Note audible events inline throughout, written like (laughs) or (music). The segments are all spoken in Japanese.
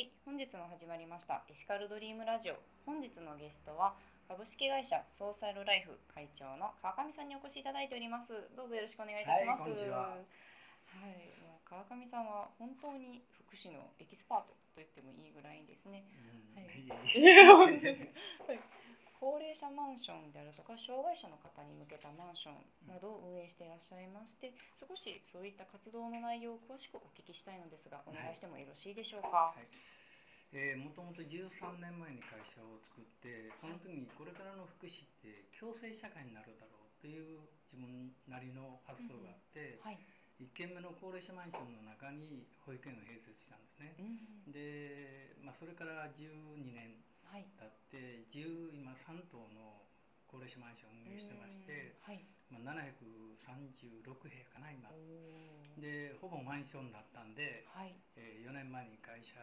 はい、本日も始まりましたエシカルドリームラジオ。本日のゲストは株式会社ソーサルライフ会長の川上さんにお越しいただいております。どうぞよろしくお願いいたします。はいこんにちははい川上さんは本当に福祉のエキスパートと言ってもいいぐらいですね。うんはいはい高齢者マンションであるとか障害者の方に向けたマンションなどを運営していらっしゃいまして少しそういった活動の内容を詳しくお聞きしたいのですがお願いしてもよろしいでしょうか？はいえー、もともと13年前に会社を作ってその時にこれからの福祉って共生社会になるだろうっていう自分なりの発想があって、はい。1軒目の高齢者マンションの中に保育園を併設したんですね。うんで、まあ、それから12年はい。経って10今3棟の高齢者マンションを運営してまして、うんはい。まあ、736部屋かな今でほぼマンションだったんで、はい。え4年前に会社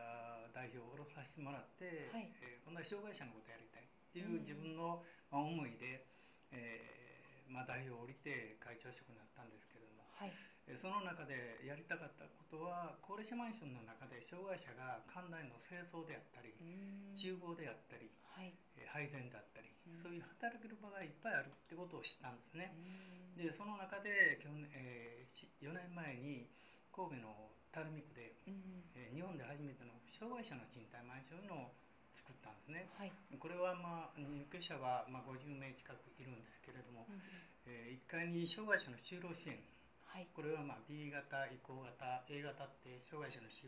代表を下ろさせてもらって、はいえー今度は障害者のことやりたいっていう自分の、まあ、思いで、えーまあ、代表を降りて会長職になったんですけれども、はい。えーその中でやりたかったことは高齢者マンションの中で障害者が館内の清掃であったりうん厨房であったり、はい。えー配膳だったり、うんそういう働ける場がいっぱいあるってことを知ったんですね。うんでその中で去年、え4年前に神戸の垂水区でうんえー日本で初めての障害者の賃貸マンションを作ったんですね。はい。これはまあ入居者はまあ50名近くいるんですけれども、うんえ1階に障害者の就労支援はい。これはまあ B 型移行型 A 型って障害者の就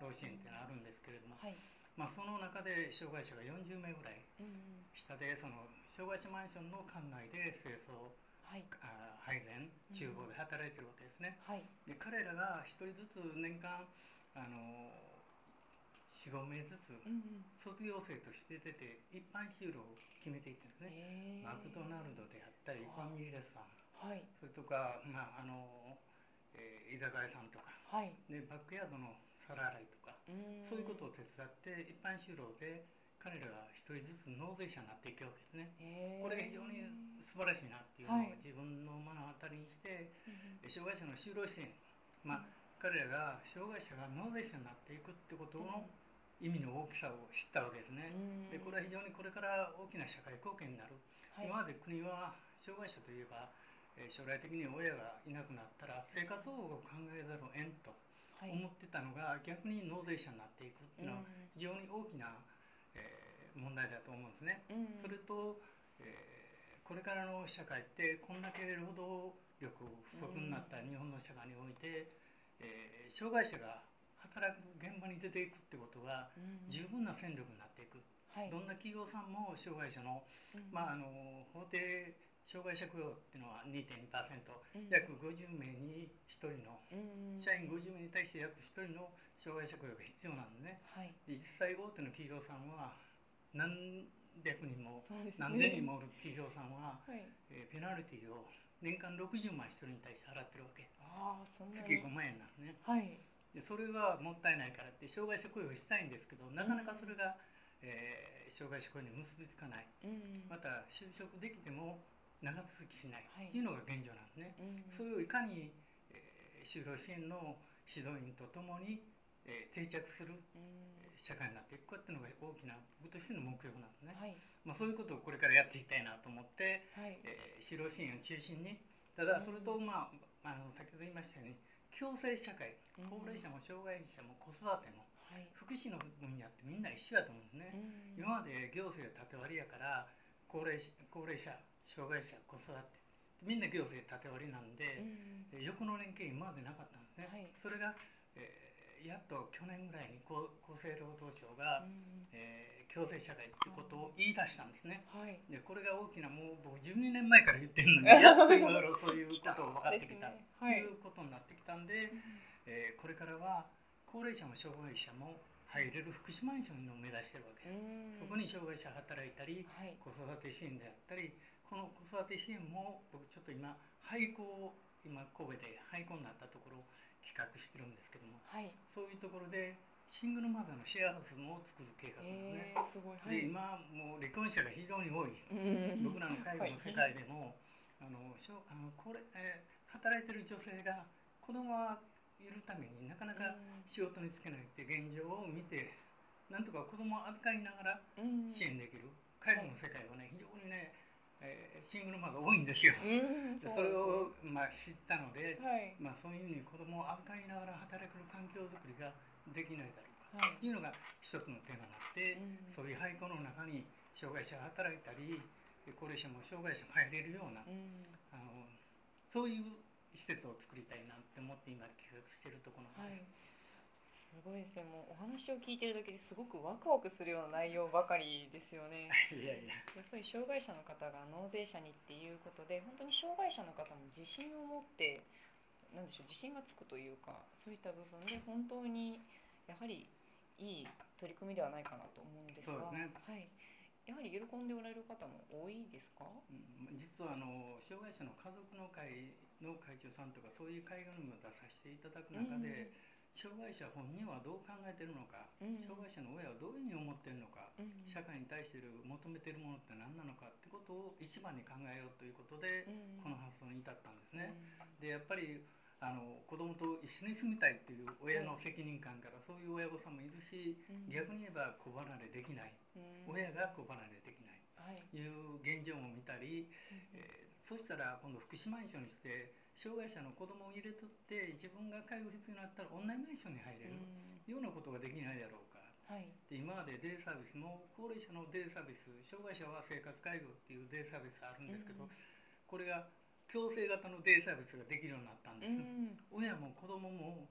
労支援っていうのがあるんですけれども、はい。まあ、その中で障害者が40名ぐらいうん下でその障害者マンションの館内で清掃はい。あ配膳厨房で働いてるわけですね。はい。で彼らが一人ずつ年間あの45名ずつうん卒業生として出て一般就労を決めていってるんですね、えーマクドナルドであったりファミリーレストランはい。それとか、まああのえー居酒屋さんとか。はい。でバックヤードの皿洗いとか。うん。そういうことを手伝って一般就労で彼らが一人ずつ納税者になっていくわけですね。えー。これが非常に素晴らしいなっていうのをはい。自分の目の当たりにして、うん障害者の就労支援、まあ、彼らが障害者が納税者になっていくってことの意味の大きさを知ったわけですね。うん。でこれは非常にこれから大きな社会貢献になる、はい。今まで国は障害者といえば、えー将来的に親がいなくなったら生活保護を考えざるを得んとはい。思ってたのが、逆に納税者になっていくっていうのはうん非常に大きな、えー問題だと思うんですね。うんそれと、えーこれからの社会ってこんだけ労働力不足になった日本の社会において、えー障害者が働く現場に出ていくってことがうん十分な戦力になっていく、はい。どんな企業さんも障害者の,、うんまあ、あの法定障害者雇用っていうのは2.2%、うん約50名に1人のうん社員50名に対して約1人の障害者雇用が必要なんでねはい。で実際大手の企業さんは何百人もね。何千人もおる企業さんは、はい。えーペナルティを年間60万1人に対して払ってるわけああ、そんな月に。5万円なんですねはい。でそれはもったいないからって障害者雇用をしたいんですけどなかなかそれが、えー障害者雇用に結びつかないうん。また就職できても長続きしないはいっていうのが現状なんですね、うん。それをいかに、えー就労支援の指導員とともに、えー定着するうん。社会になっていくかっていうのが大きな僕としての目標なんですね、はい。まあ、そういうことをこれからやっていきたいなと思って、はい。えー、就労支援を中心にただそれと、まあ、あの先ほど言いましたように共生社会うん高齢者も障害者も子育てもはい。福祉の分野ってみんな一緒やと思うんですね、うん今まで行政が縦割りやから高齢者高齢者障害者子育て。みんな行政縦割りなんで、うん。えー横の連携今までなかったんですね、はい。それが、えーやっと去年ぐらいに厚厚生労働省が、うん。えー共生社会ってことを言い出したんですね、はい。でこれが大きなもう僕12年前から言ってるのに (laughs) やっと今頃そういうことを分かってきたとはいいうことになってきたんで、えーこれからは高齢者も障害者も入れる福祉マンションを目指してるわけうです、ん。そこに障害者働いたりはい。子育て支援であったりこの子育て支援も僕ちょっと今廃校を今神戸で廃校になったところを企画してるんですけどもはい。そういうところでシングルマザーのシェアハウスも作る計画ですね。え、ー、すごい。はでい。今もう離婚者が非常に多い。うん。僕らの介護の世界でも、あのしょあのこれ、えー働いてる女性が子供はいるためになかなか仕事に就けないって現状を見てなんとか子供を預かりながらうん。支援できる、介護の世界はね非常にね、えーシングルマザー多いんですよ。うんでそそうれを、まあ、知ったので、はい。まあ、そういうふうに子供を預かりながら働ける環境づくりができないだろうかはい。っていうのが一つのテーマになって、うん。そういう廃校の中に障害者が働いたり高齢者も障害者も入れるような、うん。あのそういう施設を作りたいなって思って今企画しているところなんはい。です。、すごいですねもうお話を聞いてるだけですごくワクワクするような内容ばかりですよね。(laughs) い、やいや。やっぱり障害者の方が納税者にっていうことで本当に障害者の方も自信を持ってなんでしょう自信がつくというかそういった部分で本当にやはりいい取り組みではないかなと思うんですが。すね。はい、やはり喜んでおられる方も多いですか、うん。実はあの障害者の家族の会の会長さんとかそういう会合にも出させていただく中で、障害者本人はどう考えてるのか、うん。障害者の親はどういうふうに思ってるのか、うん。うん社会に対している求めてるものって何なのかってことを一番に考えようということで、うん。この発想に至ったんですね。でやっぱりあの子供と一緒に住みたいっていう親の責任感からそういう親御さんもいるし、うん。逆に言えば子離れできない、うん。親が子離れできない。はい。という現状も見たり、えーそしたら今度福祉マンションにして障害者の子供を入れとって自分が介護必要になったらオンラインマンションに入れるようなことができないだろうか。はい。で今までデイサービスも高齢者のデイサービス障害者は生活介護っていうデイサービスがあるんですけど、うん。これが強制型のデイサービスができるようになったんです、うん。親も子供も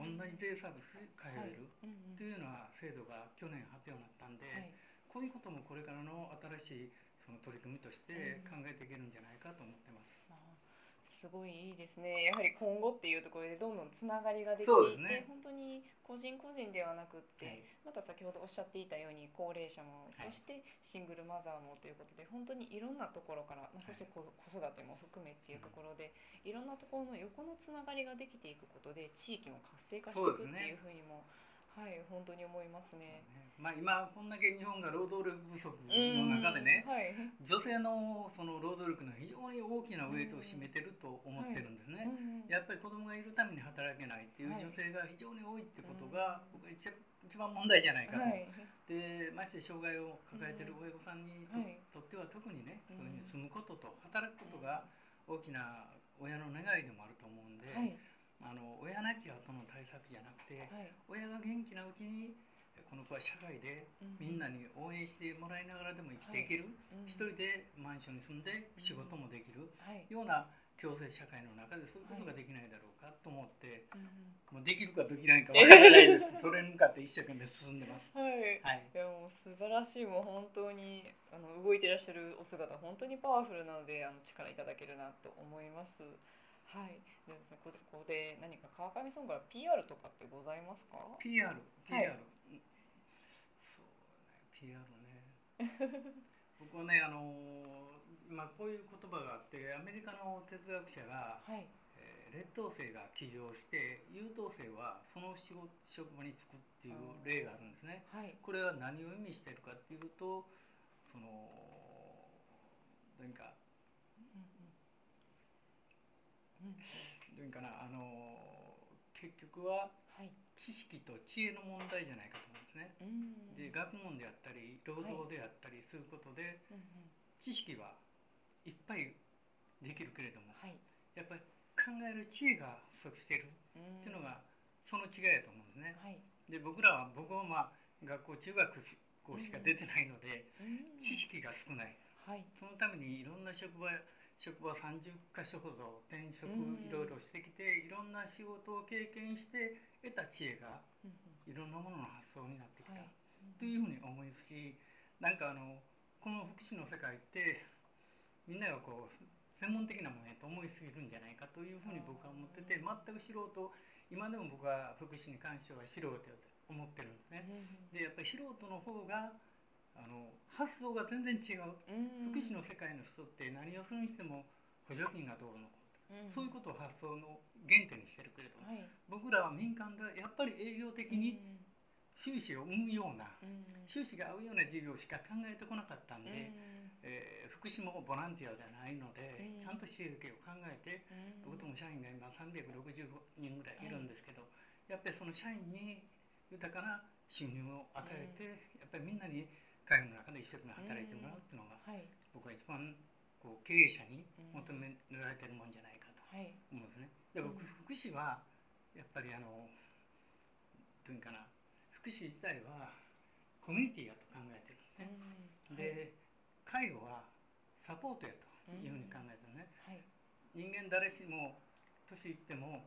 同うん。じデイサービスに通えるというような制度が去年発表になったんで、はい。こういうこともこれからの新しいその取り組みとして考えていけるんじゃないかと思ってます。あーすごいいいですね。やはり今後っていうところでどんどんつながりができていて、ね。本当に個人個人ではなくって、はい。また先ほどおっしゃっていたように高齢者も、はい。そしてシングルマザーもということで本当にいろんなところから、まあ、そして子子育ても含めっていうところで、いろんなところの横のつながりができていくことで地域も活性化していくっていうふうにも、はい本当に思いますね。まあ、今こんだけ日本が労働力不足の中でね、うん。はい。女性のその労働力の非常に大きなウェイトを占めてると思ってるんですね。うん。やっぱり子供がいるために働けないっていうはい。女性が非常に多いってことが、僕は一一番問題じゃないかと。はい。でまして障害を抱えてる親御さんにと,、っては特にね、うん。そういうふうに住むことと働くことが大きな親の願いでもあると思うんで、はいあの親なき後の対策じゃなくて、はい。親が元気なうちにこの子は社会でみんなに応援してもらいながらでも生きていける、うん。一人でマンションに住んで仕事もできる。はい。ような共生社会の中でそういうことができないだろうかと思って、うんもうできるかできないかわからないです。け (laughs) どそれに向かって一生懸命進んでます。はい。はい。いやもう素晴らしい。もう本当にあの動いてらっしゃるお姿本当にパワフルなのであの力いただけるなと思います。はい。でですねここでここで何か川上さんから PR とかってございますか？PR、PR、はいうんそうね、PR ね。(laughs) 僕はね、あのーまあ、こういう言葉があって、アメリカの哲学者が、はいえー劣等生が起業して、優等生はその仕事職場に就くっていう例があるんですね。はいこれは何を意味しているかっていうと、その、何か、うん。うん。どういうかな、あの結局は知識と知恵の問題じゃないかと思うん。ですね。で学問であったり労働であったりすることで、知識はいっぱいできるけれどもやっぱり考える知恵が不足しているっていうのがその違いだと思うん。ですね。で僕らは僕はまあ学校中学校しか出てないので、知識が少ないはいそのためにいろん。な職場職場30か所ほど転職うん。いろいろしてきていろんな仕事を経験して得た知恵がうん。いろんなものの発想になってきた。というふうに思いますしなんかあのこの福祉の世界ってみんながこう専門的なものやと思いすぎるんじゃないかというふうに僕は思ってて全く素人今でも僕は福祉に関しては素人だと思ってるんですね。でやっぱり素人の方があの発想が全然違う。うん。福祉の世界の人って何をするにしても補助金がどうのこうのうん。そういうことを発想の原点にしてるけれどもはい。僕らは民間でやっぱり営業的に収支を生むようなうん。収支が合うような事業しか考えてこなかったんで、うん。えー福祉もボランティアではないので、うん。ちゃんと収益を考えてうん。僕とも社員が今365人ぐらいいるんですけど、やっぱりその社員に豊かな収入を与えて、やっぱりみんなに介護の中で一生懸命働いてもらうっていうのが、はい。僕は一番こう経営者に求められてるもんじゃないかとはい。思うんですね。で僕うん。福祉はやっぱりあのどういうかな福祉自体はコミュニティやと考えてるんですね。で介護はサポートやというふうに考えてるね。はい。人間誰しも年いっても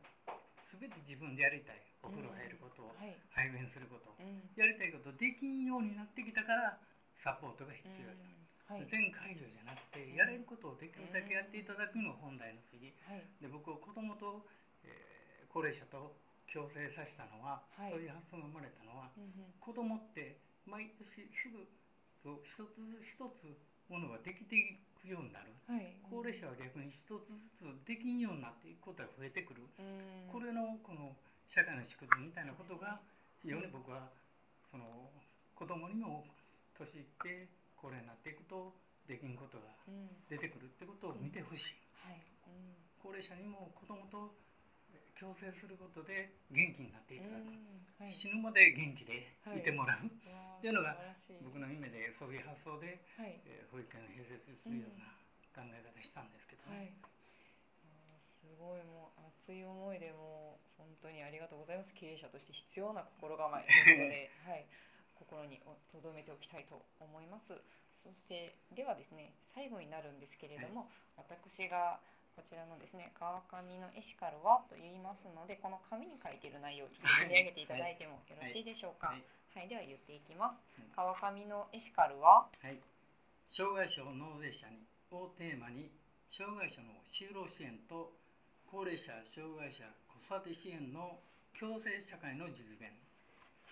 全て自分でやりたいお風呂入ること、はい排便することうんやりたいことできんようになってきたからサポートが必要やと。はい。全介助じゃなくてやれることをできるだけやっていただくのが本来の筋。はい。で僕は子供と、えー高齢者と共生させたのは、はい。そういう発想が生まれたのはうんうん。子供って毎年すぐそう一つ一つものができていくようになる。はい。高齢者は逆に一つずつできんようになっていくことが増えてくる。うん。これのこの社会の縮図みたいなことが非常に僕はその子供にも年いって高齢になっていくとできんことがうん。出てくるってことを見てほしい。はい。うん。高齢者にも子供と共生することで元気になっていただく、うん。はい。死ぬまで元気でい。てもらう、っていうのが僕の夢でそういう発想で、はい。えー保育園を併設するような考え方したんですけどはい。ね、すごいもう熱い思いでもう本当にありがとうございます。経営者として必要な心構えということで、(laughs) はい、心に留めておきたいと思います。そしてではですね最後になるんですけれども、私がこちらのですね川上のエシカルはと言いますのでこの紙に書いている内容をちょっと読み上げていただいてもよろしいでしょうか。はい。はい、では言っていきます。うん川上のエシカルは？はい、障害者を納税者にをテーマに障害者の就労支援と高齢者障害者子育て支援の共生社会の実現。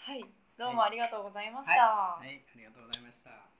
はいどうもありがとうございました。はい、はい、ありがとうございました。